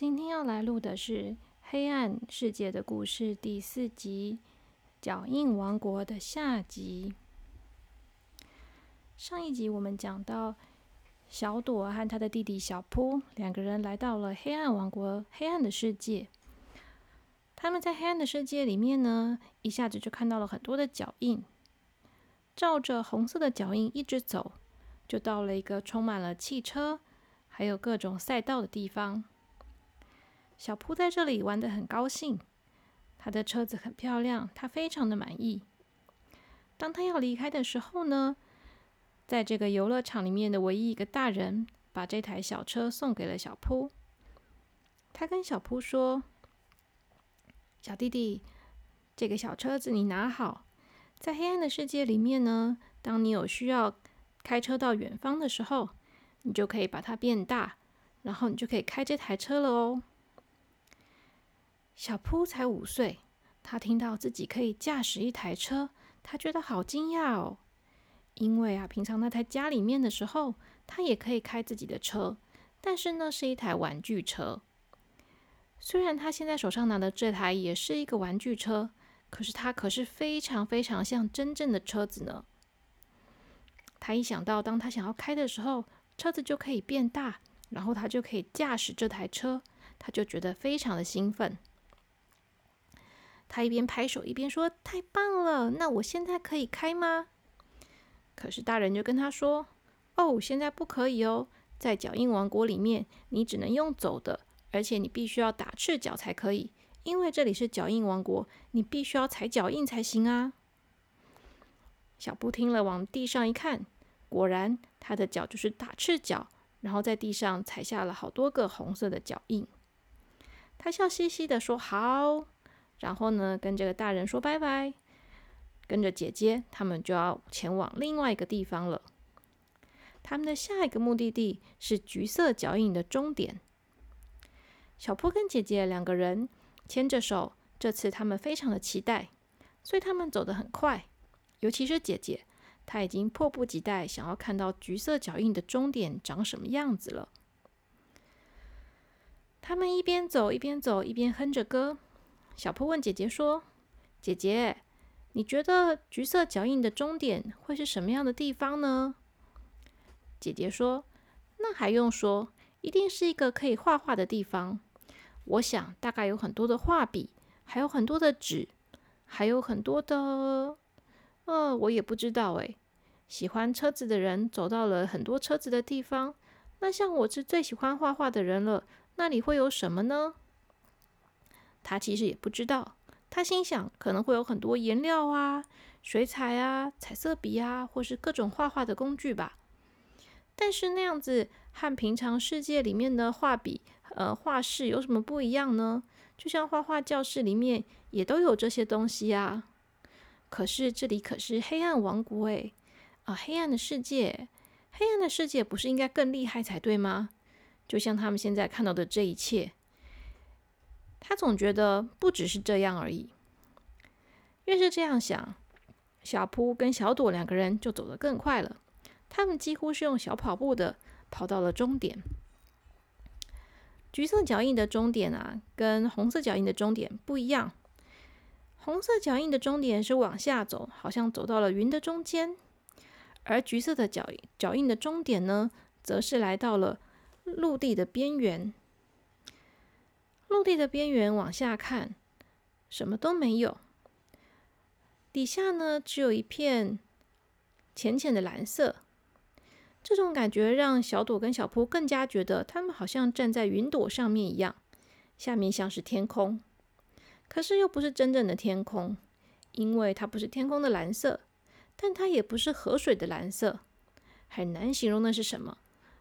今天要来录的是《黑暗世界的故事》第四集《脚印王国》的下集。上一集我们讲到，小朵和他的弟弟小扑两个人来到了黑暗王国——黑暗的世界。他们在黑暗的世界里面呢，一下子就看到了很多的脚印，照着红色的脚印一直走，就到了一个充满了汽车还有各种赛道的地方。小扑在这里玩得很高兴，他的车子很漂亮，他非常的满意。当他要离开的时候呢，在这个游乐场里面的唯一一个大人把这台小车送给了小扑。他跟小扑说：“小弟弟，这个小车子你拿好，在黑暗的世界里面呢，当你有需要开车到远方的时候，你就可以把它变大，然后你就可以开这台车了哦。”小扑才五岁，他听到自己可以驾驶一台车，他觉得好惊讶哦。因为啊，平常他在家里面的时候，他也可以开自己的车，但是呢，是一台玩具车。虽然他现在手上拿的这台也是一个玩具车，可是它可是非常非常像真正的车子呢。他一想到当他想要开的时候，车子就可以变大，然后他就可以驾驶这台车，他就觉得非常的兴奋。他一边拍手一边说：“太棒了！那我现在可以开吗？”可是大人就跟他说：“哦，现在不可以哦，在脚印王国里面，你只能用走的，而且你必须要打赤脚才可以，因为这里是脚印王国，你必须要踩脚印才行啊。”小布听了，往地上一看，果然他的脚就是打赤脚，然后在地上踩下了好多个红色的脚印。他笑嘻嘻的说：“好。”然后呢，跟这个大人说拜拜，跟着姐姐，他们就要前往另外一个地方了。他们的下一个目的地是橘色脚印的终点。小坡跟姐姐两个人牵着手，这次他们非常的期待，所以他们走得很快。尤其是姐姐，她已经迫不及待想要看到橘色脚印的终点长什么样子了。他们一边走一边走，一边哼着歌。小坡问姐姐说：“姐姐，你觉得橘色脚印的终点会是什么样的地方呢？”姐姐说：“那还用说，一定是一个可以画画的地方。我想大概有很多的画笔，还有很多的纸，还有很多的……呃，我也不知道诶。喜欢车子的人走到了很多车子的地方，那像我是最喜欢画画的人了，那里会有什么呢？”他其实也不知道，他心想可能会有很多颜料啊、水彩啊、彩色笔啊，或是各种画画的工具吧。但是那样子和平常世界里面的画笔、呃画室有什么不一样呢？就像画画教室里面也都有这些东西啊。可是这里可是黑暗王国诶，啊，黑暗的世界，黑暗的世界不是应该更厉害才对吗？就像他们现在看到的这一切。他总觉得不只是这样而已。越是这样想，小扑跟小朵两个人就走得更快了。他们几乎是用小跑步的跑到了终点。橘色脚印的终点啊，跟红色脚印的终点不一样。红色脚印的终点是往下走，好像走到了云的中间；而橘色的脚脚印的终点呢，则是来到了陆地的边缘。陆地的边缘往下看，什么都没有。底下呢，只有一片浅浅的蓝色。这种感觉让小朵跟小扑更加觉得他们好像站在云朵上面一样，下面像是天空，可是又不是真正的天空，因为它不是天空的蓝色，但它也不是河水的蓝色，很难形容那是什么。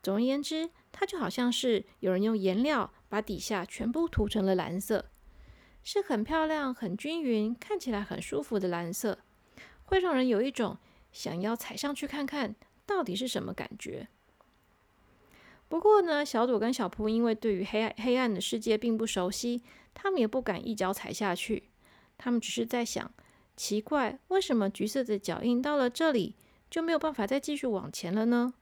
总而言之，它就好像是有人用颜料。把底下全部涂成了蓝色，是很漂亮、很均匀，看起来很舒服的蓝色，会让人有一种想要踩上去看看到底是什么感觉。不过呢，小朵跟小扑因为对于黑暗黑暗的世界并不熟悉，他们也不敢一脚踩下去。他们只是在想：奇怪，为什么橘色的脚印到了这里就没有办法再继续往前了呢？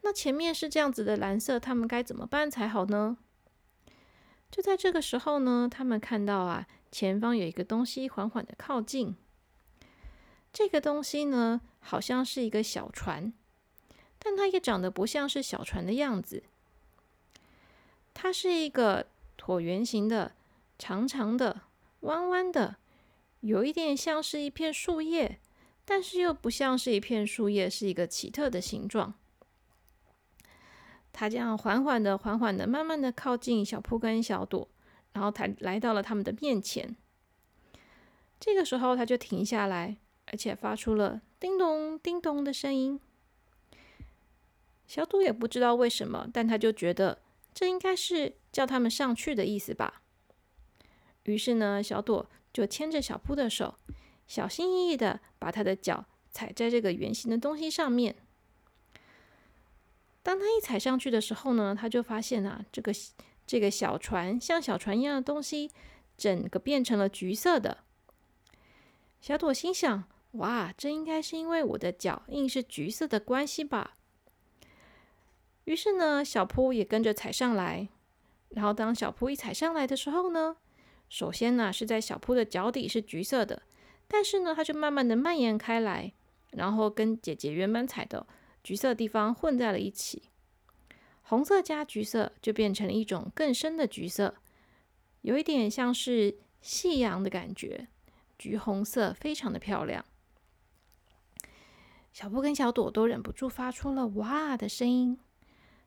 那前面是这样子的蓝色，他们该怎么办才好呢？就在这个时候呢，他们看到啊，前方有一个东西缓缓的靠近。这个东西呢，好像是一个小船，但它也长得不像是小船的样子。它是一个椭圆形的、长长的、弯弯的，有一点像是一片树叶，但是又不像是一片树叶，是一个奇特的形状。他这样缓缓的、缓缓的、慢慢的靠近小铺跟小朵，然后他来到了他们的面前。这个时候，他就停下来。而且发出了叮咚叮咚的声音。小朵也不知道为什么，但他就觉得这应该是叫他们上去的意思吧。于是呢，小朵就牵着小铺的手，小心翼翼的把他的脚踩在这个圆形的东西上面。当他一踩上去的时候呢，他就发现啊，这个这个小船像小船一样的东西，整个变成了橘色的。小朵心想。哇，这应该是因为我的脚印是橘色的关系吧？于是呢，小扑也跟着踩上来。然后当小扑一踩上来的时候呢，首先呢是在小扑的脚底是橘色的，但是呢，它就慢慢的蔓延开来，然后跟姐姐原本踩的橘色地方混在了一起。红色加橘色就变成了一种更深的橘色，有一点像是夕阳的感觉，橘红色，非常的漂亮。小布跟小朵都忍不住发出了“哇”的声音。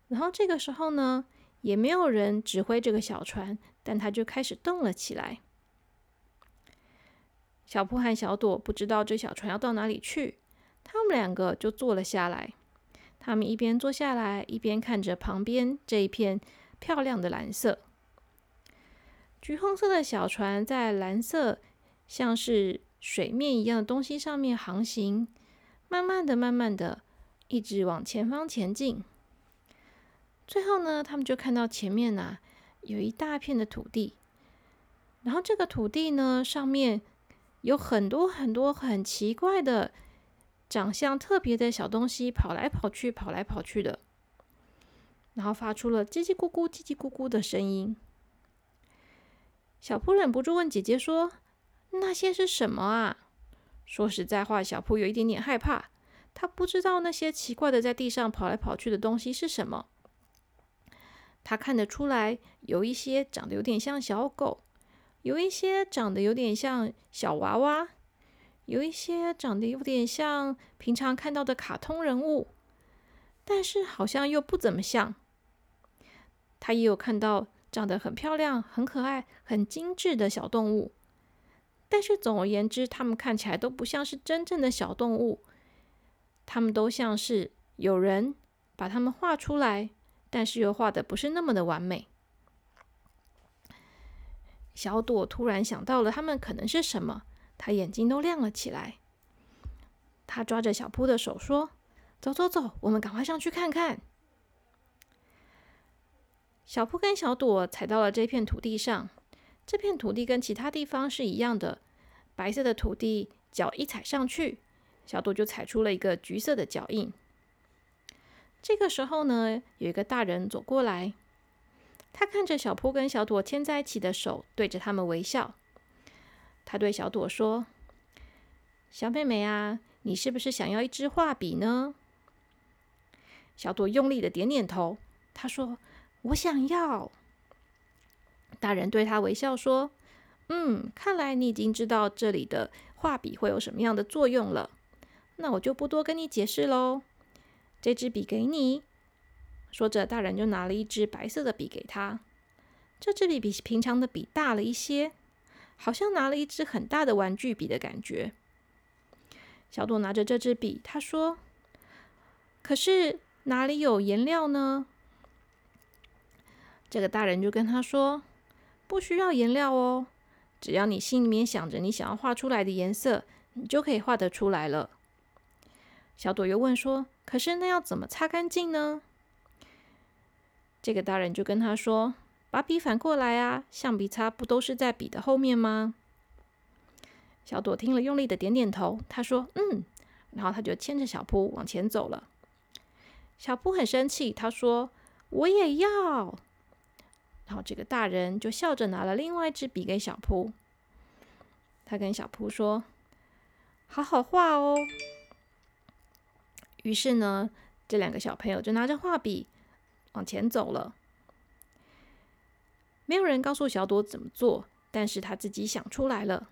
然后这个时候呢，也没有人指挥这个小船，但它就开始动了起来。小布和小朵不知道这小船要到哪里去，他们两个就坐了下来。他们一边坐下来，一边看着旁边这一片漂亮的蓝色、橘红色的小船，在蓝色像是水面一样的东西上面航行。慢慢的，慢慢的，一直往前方前进。最后呢，他们就看到前面呐有一大片的土地，然后这个土地呢上面有很多很多很奇怪的长相特别的小东西跑来跑去，跑来跑去的，然后发出了叽叽咕咕、叽叽咕咕的声音。小铺忍不住问姐姐说：“那些是什么啊？”说实在话，小铺有一点点害怕。他不知道那些奇怪的在地上跑来跑去的东西是什么。他看得出来，有一些长得有点像小狗，有一些长得有点像小娃娃，有一些长得有点像平常看到的卡通人物，但是好像又不怎么像。他也有看到长得很漂亮、很可爱、很精致的小动物。但是总而言之，它们看起来都不像是真正的小动物，它们都像是有人把它们画出来，但是又画的不是那么的完美。小朵突然想到了，它们可能是什么，他眼睛都亮了起来。他抓着小扑的手说：“走走走，我们赶快上去看看。”小扑跟小朵踩到了这片土地上。这片土地跟其他地方是一样的，白色的土地，脚一踩上去，小朵就踩出了一个橘色的脚印。这个时候呢，有一个大人走过来，他看着小扑跟小朵牵在一起的手，对着他们微笑。他对小朵说：“小妹妹啊，你是不是想要一支画笔呢？”小朵用力的点点头，他说：“我想要。”大人对他微笑说：“嗯，看来你已经知道这里的画笔会有什么样的作用了。那我就不多跟你解释喽。这支笔给你。”说着，大人就拿了一支白色的笔给他。这支笔比平常的笔大了一些，好像拿了一支很大的玩具笔的感觉。小朵拿着这支笔，他说：“可是哪里有颜料呢？”这个大人就跟他说。不需要颜料哦，只要你心里面想着你想要画出来的颜色，你就可以画得出来了。小朵又问说：“可是那要怎么擦干净呢？”这个大人就跟他说：“把笔反过来啊，橡皮擦不都是在笔的后面吗？”小朵听了，用力的点点头。他说：“嗯。”然后他就牵着小扑往前走了。小扑很生气，他说：“我也要。”然后这个大人就笑着拿了另外一支笔给小扑，他跟小扑说：“好好画哦。”于是呢，这两个小朋友就拿着画笔往前走了。没有人告诉小朵怎么做，但是他自己想出来了。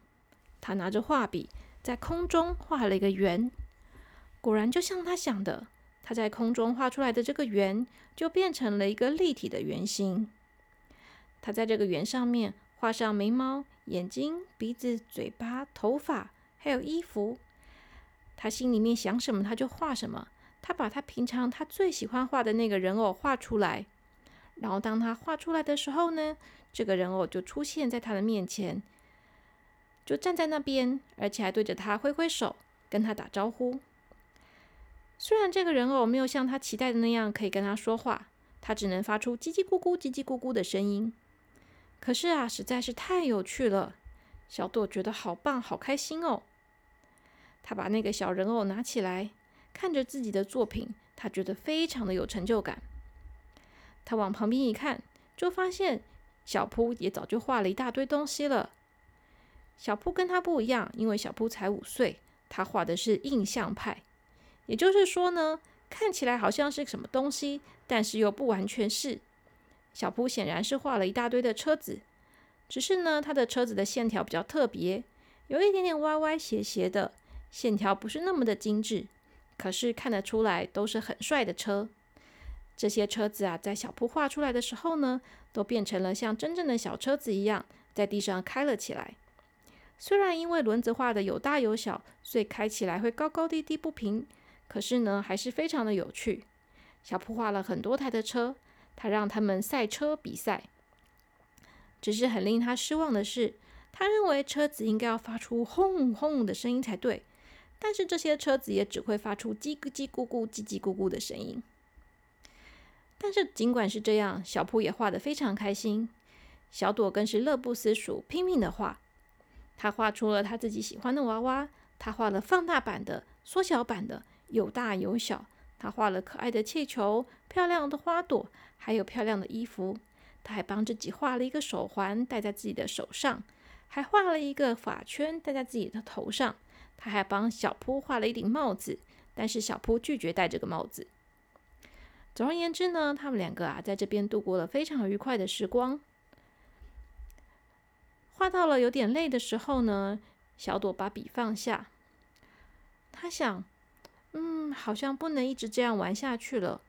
他拿着画笔在空中画了一个圆，果然就像他想的，他在空中画出来的这个圆就变成了一个立体的圆形。他在这个圆上面画上眉毛、眼睛、鼻子、嘴巴、头发，还有衣服。他心里面想什么，他就画什么。他把他平常他最喜欢画的那个人偶画出来。然后当他画出来的时候呢，这个人偶就出现在他的面前，就站在那边，而且还对着他挥挥手，跟他打招呼。虽然这个人偶没有像他期待的那样可以跟他说话，他只能发出叽叽咕咕、叽叽咕咕的声音。可是啊，实在是太有趣了，小朵觉得好棒、好开心哦。他把那个小人偶拿起来，看着自己的作品，他觉得非常的有成就感。他往旁边一看，就发现小铺也早就画了一大堆东西了。小铺跟他不一样，因为小铺才五岁，他画的是印象派，也就是说呢，看起来好像是什么东西，但是又不完全是。小铺显然是画了一大堆的车子，只是呢，他的车子的线条比较特别，有一点点歪歪斜斜的，线条不是那么的精致，可是看得出来都是很帅的车。这些车子啊，在小铺画出来的时候呢，都变成了像真正的小车子一样，在地上开了起来。虽然因为轮子画的有大有小，所以开起来会高高低低不平，可是呢，还是非常的有趣。小铺画了很多台的车，他让他们赛车比赛。只是很令他失望的是，他认为车子应该要发出轰轰的声音才对，但是这些车子也只会发出叽咕叽咕咕、叽叽咕咕的声音。但是尽管是这样，小铺也画得非常开心。小朵更是乐不思蜀，拼命的画。他画出了他自己喜欢的娃娃，他画了放大版的、缩小版的，有大有小。他画了可爱的气球、漂亮的花朵，还有漂亮的衣服。他还帮自己画了一个手环，戴在自己的手上，还画了一个发圈戴在自己的头上。他还帮小铺画了一顶帽子，但是小铺拒绝戴这个帽子。总而言之呢，他们两个啊，在这边度过了非常愉快的时光。画到了有点累的时候呢，小朵把笔放下。他想，嗯，好像不能一直这样玩下去了。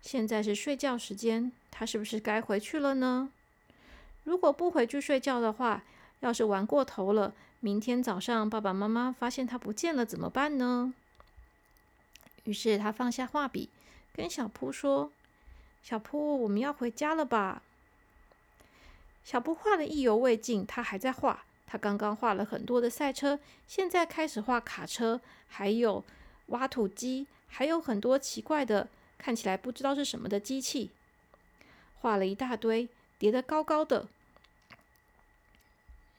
现在是睡觉时间，他是不是该回去了呢？如果不回去睡觉的话，要是玩过头了，明天早上爸爸妈妈发现他不见了怎么办呢？于是他放下画笔。跟小扑说：“小扑，我们要回家了吧？”小扑画的意犹未尽，他还在画。他刚刚画了很多的赛车，现在开始画卡车，还有挖土机，还有很多奇怪的，看起来不知道是什么的机器。画了一大堆，叠得高高的。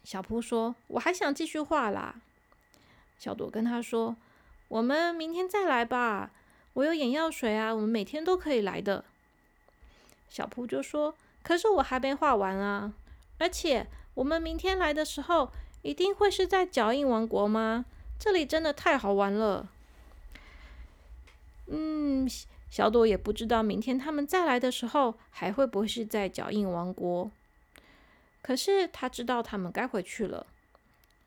小扑说：“我还想继续画啦。”小朵跟他说：“我们明天再来吧。”我有眼药水啊，我们每天都可以来的。小铺就说：“可是我还没画完啊，而且我们明天来的时候，一定会是在脚印王国吗？这里真的太好玩了。”嗯，小朵也不知道明天他们再来的时候，还会不会是在脚印王国。可是他知道他们该回去了，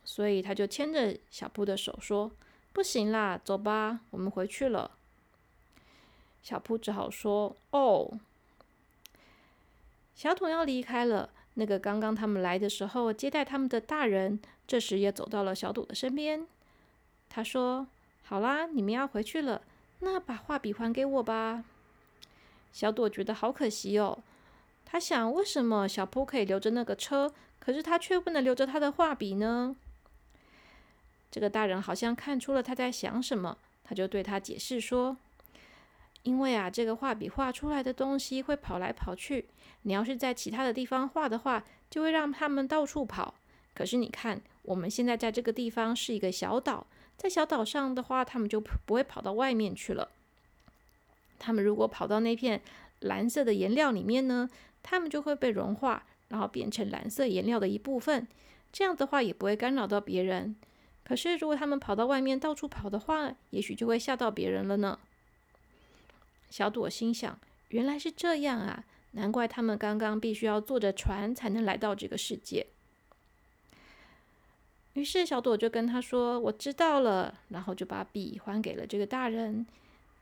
所以他就牵着小铺的手说：“不行啦，走吧，我们回去了。”小铺只好说：“哦。”小桶要离开了。那个刚刚他们来的时候接待他们的大人，这时也走到了小朵的身边。他说：“好啦，你们要回去了，那把画笔还给我吧。”小朵觉得好可惜哦。他想：为什么小铺可以留着那个车，可是他却不能留着他的画笔呢？这个大人好像看出了他在想什么，他就对他解释说。因为啊，这个画笔画出来的东西会跑来跑去。你要是在其他的地方画的话，就会让他们到处跑。可是你看，我们现在在这个地方是一个小岛，在小岛上的话，他们就不会跑到外面去了。他们如果跑到那片蓝色的颜料里面呢，它们就会被融化，然后变成蓝色颜料的一部分。这样的话也不会干扰到别人。可是如果它们跑到外面到处跑的话，也许就会吓到别人了呢。小朵心想：原来是这样啊，难怪他们刚刚必须要坐着船才能来到这个世界。于是小朵就跟他说：“我知道了。”然后就把笔还给了这个大人，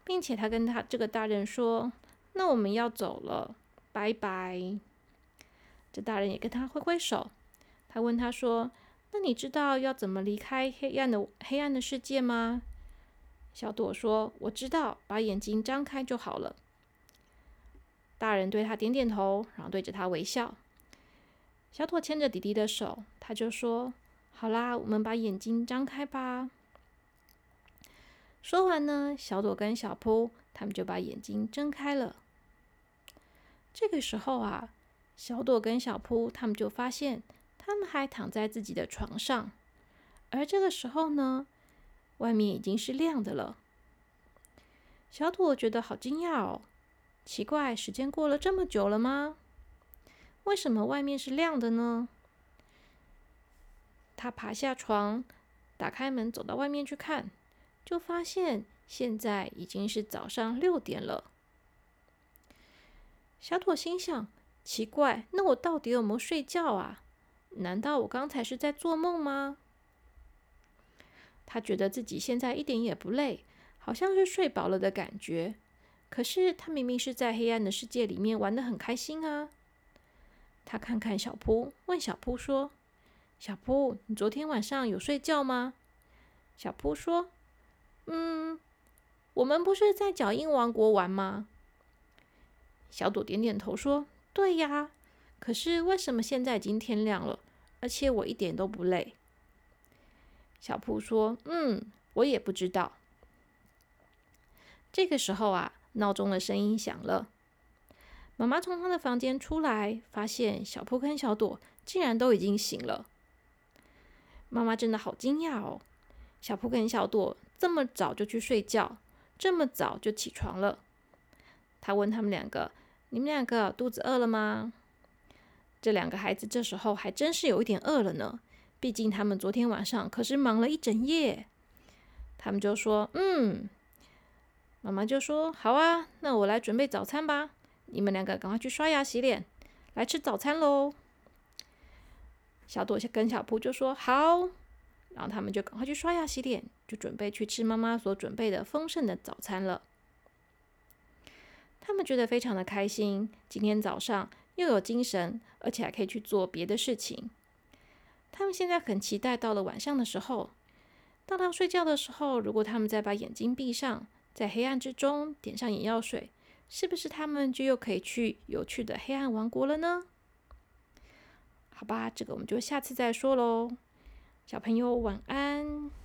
并且他跟他这个大人说：“那我们要走了，拜拜。”这大人也跟他挥挥手。他问他说：“那你知道要怎么离开黑暗的黑暗的世界吗？”小朵说：“我知道，把眼睛张开就好了。”大人对他点点头，然后对着他微笑。小朵牵着弟弟的手，他就说。好啦，我们把眼睛张开吧。说完呢，小朵跟小扑他们就把眼睛睁开了。这个时候啊，小朵跟小扑他们就发现，他们还躺在自己的床上。而这个时候呢，外面已经是亮的了。小朵觉得好惊讶哦，奇怪，时间过了这么久了吗？为什么外面是亮的呢？他爬下床，打开门，走到外面去看，就发现现在已经是早上六点了。小朵心想：奇怪，那我到底有没有睡觉啊？难道我刚才是在做梦吗？他觉得自己现在一点也不累，好像是睡饱了的感觉。可是他明明是在黑暗的世界里面玩的很开心啊！他看看小扑，问小扑说。小扑，你昨天晚上有睡觉吗？小扑说：“嗯，我们不是在脚印王国玩吗？”小朵点点头说：“对呀。”可是为什么现在已经天亮了，而且我一点都不累？小扑说：“嗯，我也不知道。”这个时候啊，闹钟的声音响了。妈妈从她的房间出来，发现小扑跟小朵竟然都已经醒了。妈妈真的好惊讶哦！小扑跟小朵这么早就去睡觉，这么早就起床了。他问他们两个：“你们两个肚子饿了吗？”这两个孩子这时候还真是有一点饿了呢，毕竟他们昨天晚上可是忙了一整夜。他们就说：“嗯。”妈妈就说：“好啊，那我来准备早餐吧。你们两个赶快去刷牙洗脸，来吃早餐喽。”小朵跟小扑就说好，然后他们就赶快去刷牙洗脸，就准备去吃妈妈所准备的丰盛的早餐了。他们觉得非常的开心，今天早上又有精神，而且还可以去做别的事情。他们现在很期待到了晚上的时候，到要睡觉的时候，如果他们再把眼睛闭上，在黑暗之中点上眼药水，是不是他们就又可以去有趣的黑暗王国了呢？好吧，这个我们就下次再说喽。小朋友晚安。